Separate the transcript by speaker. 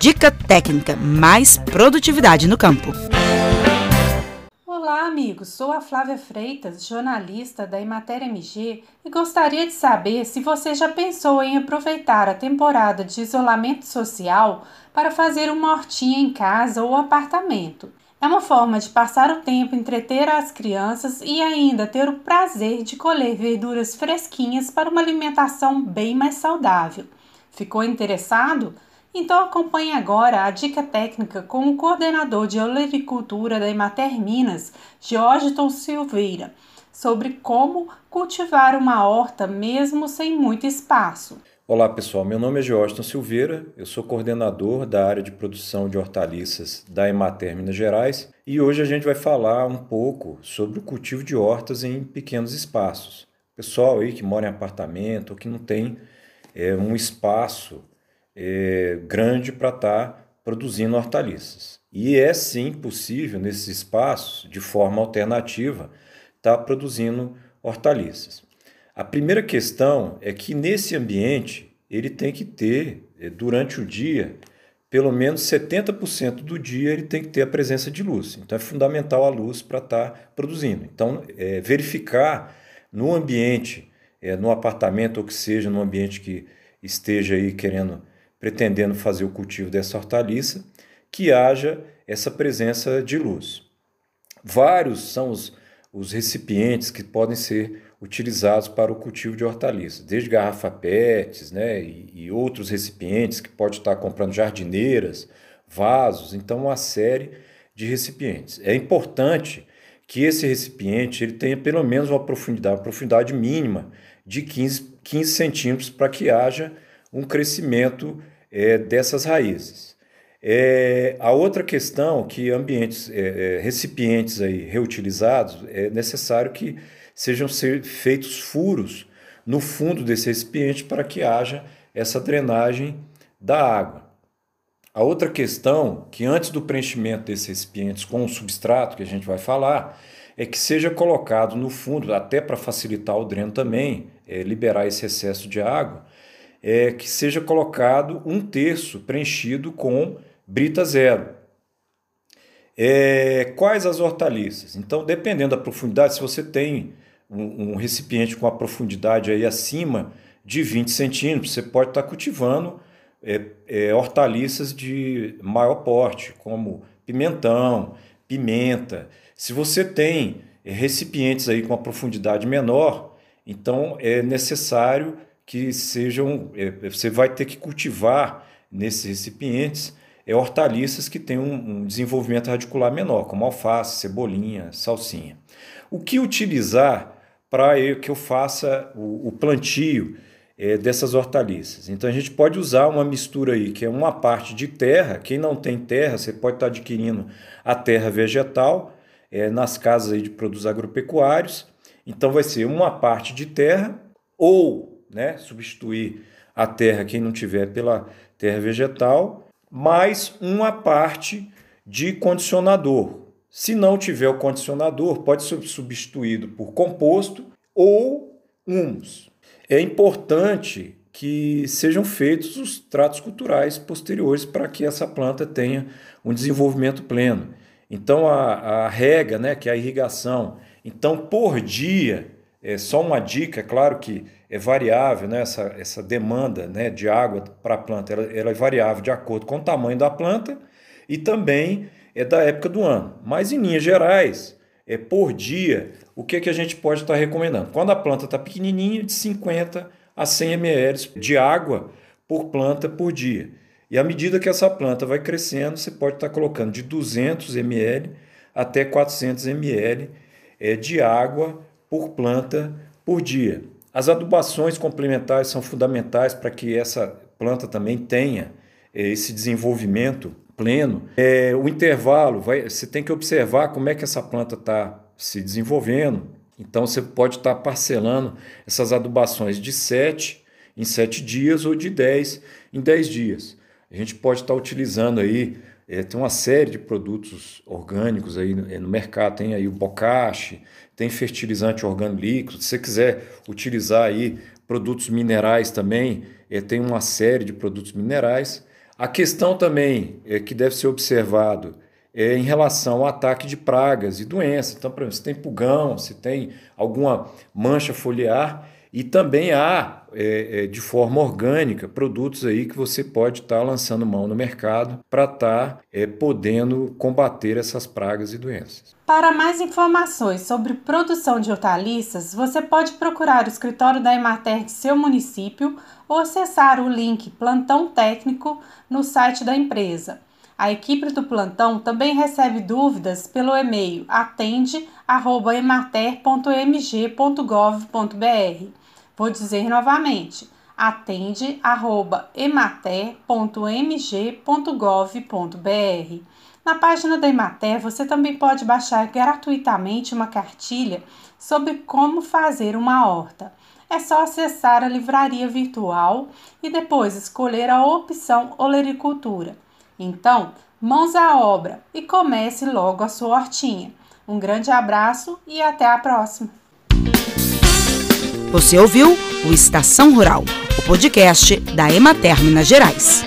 Speaker 1: Dica técnica, mais produtividade no campo.
Speaker 2: Olá, amigos. Sou a Flávia Freitas, jornalista da Imater MG, e gostaria de saber se você já pensou em aproveitar a temporada de isolamento social para fazer uma hortinha em casa ou apartamento. É uma forma de passar o tempo, entreter as crianças e ainda ter o prazer de colher verduras fresquinhas para uma alimentação bem mais saudável. Ficou interessado? Então acompanhe agora a dica técnica com o coordenador de olericultura da Emater Minas, Georgiton Silveira, sobre como cultivar uma horta mesmo sem muito espaço.
Speaker 3: Olá pessoal, meu nome é Georgiton Silveira, eu sou coordenador da área de produção de hortaliças da Emater Minas Gerais e hoje a gente vai falar um pouco sobre o cultivo de hortas em pequenos espaços. Pessoal aí que mora em apartamento que não tem é, um espaço é, grande para estar tá produzindo hortaliças. E é sim possível, nesses espaços, de forma alternativa, estar tá produzindo hortaliças. A primeira questão é que nesse ambiente ele tem que ter, é, durante o dia, pelo menos 70% do dia ele tem que ter a presença de luz. Então é fundamental a luz para estar tá produzindo. Então, é, verificar no ambiente, é, no apartamento ou que seja, no ambiente que esteja aí querendo pretendendo fazer o cultivo dessa hortaliça, que haja essa presença de luz. Vários são os, os recipientes que podem ser utilizados para o cultivo de hortaliças, desde garrafa PETs né, e, e outros recipientes que pode estar comprando jardineiras, vasos, então uma série de recipientes. É importante que esse recipiente ele tenha pelo menos uma profundidade, uma profundidade mínima de 15, 15 centímetros para que haja um crescimento é, dessas raízes. É, a outra questão que ambientes, é, é, recipientes aí reutilizados, é necessário que sejam feitos furos no fundo desse recipiente para que haja essa drenagem da água. A outra questão, que antes do preenchimento desses recipientes com o substrato, que a gente vai falar, é que seja colocado no fundo, até para facilitar o dreno também, é, liberar esse excesso de água, é, que seja colocado um terço preenchido com brita zero. É, quais as hortaliças? Então, dependendo da profundidade, se você tem um, um recipiente com a profundidade aí acima de 20 centímetros, você pode estar cultivando é, é, hortaliças de maior porte, como pimentão, pimenta. Se você tem recipientes aí com a profundidade menor, então é necessário que sejam. É, você vai ter que cultivar nesses recipientes é, hortaliças que têm um, um desenvolvimento radicular menor, como alface, cebolinha, salsinha. O que utilizar para que eu faça o, o plantio é, dessas hortaliças? Então a gente pode usar uma mistura aí, que é uma parte de terra. Quem não tem terra, você pode estar adquirindo a terra vegetal é, nas casas aí de produtos agropecuários. Então vai ser uma parte de terra ou né, substituir a terra, quem não tiver, pela terra vegetal, mais uma parte de condicionador. Se não tiver o condicionador, pode ser substituído por composto ou humus. É importante que sejam feitos os tratos culturais posteriores para que essa planta tenha um desenvolvimento pleno. Então, a, a rega, né, que é a irrigação. Então, por dia, é só uma dica, é claro que é variável, né? essa, essa demanda né, de água para a planta ela, ela é variável de acordo com o tamanho da planta e também é da época do ano. Mas em linhas gerais, é por dia, o que, que a gente pode estar recomendando? Quando a planta está pequenininha, de 50 a 100 ml de água por planta por dia. E à medida que essa planta vai crescendo, você pode estar colocando de 200 ml até 400 ml é, de água por planta por dia. As adubações complementares são fundamentais para que essa planta também tenha eh, esse desenvolvimento pleno. É, o intervalo, vai, você tem que observar como é que essa planta está se desenvolvendo. Então você pode estar tá parcelando essas adubações de 7 em 7 dias ou de 10 em 10 dias. A gente pode estar tá utilizando aí, é, tem uma série de produtos orgânicos aí no, no mercado, tem aí o bocache, tem fertilizante orgânico líquido. Se você quiser utilizar aí produtos minerais também, é, tem uma série de produtos minerais. A questão também é que deve ser observado é em relação ao ataque de pragas e doenças. Então, por exemplo, se tem pulgão, se tem alguma mancha foliar, e também há, é, é, de forma orgânica, produtos aí que você pode estar tá lançando mão no mercado para estar tá, é, podendo combater essas pragas e doenças.
Speaker 2: Para mais informações sobre produção de hortaliças, você pode procurar o escritório da Emater de seu município ou acessar o link Plantão Técnico no site da empresa. A equipe do plantão também recebe dúvidas pelo e-mail atende@emater.mg.gov.br. Vou dizer novamente: atende@emater.mg.gov.br. Na página da Emater, você também pode baixar gratuitamente uma cartilha sobre como fazer uma horta é só acessar a livraria virtual e depois escolher a opção Olericultura. Então, mãos à obra e comece logo a sua hortinha. Um grande abraço e até a próxima.
Speaker 1: Você ouviu o Estação Rural, o podcast da Emater Minas Gerais.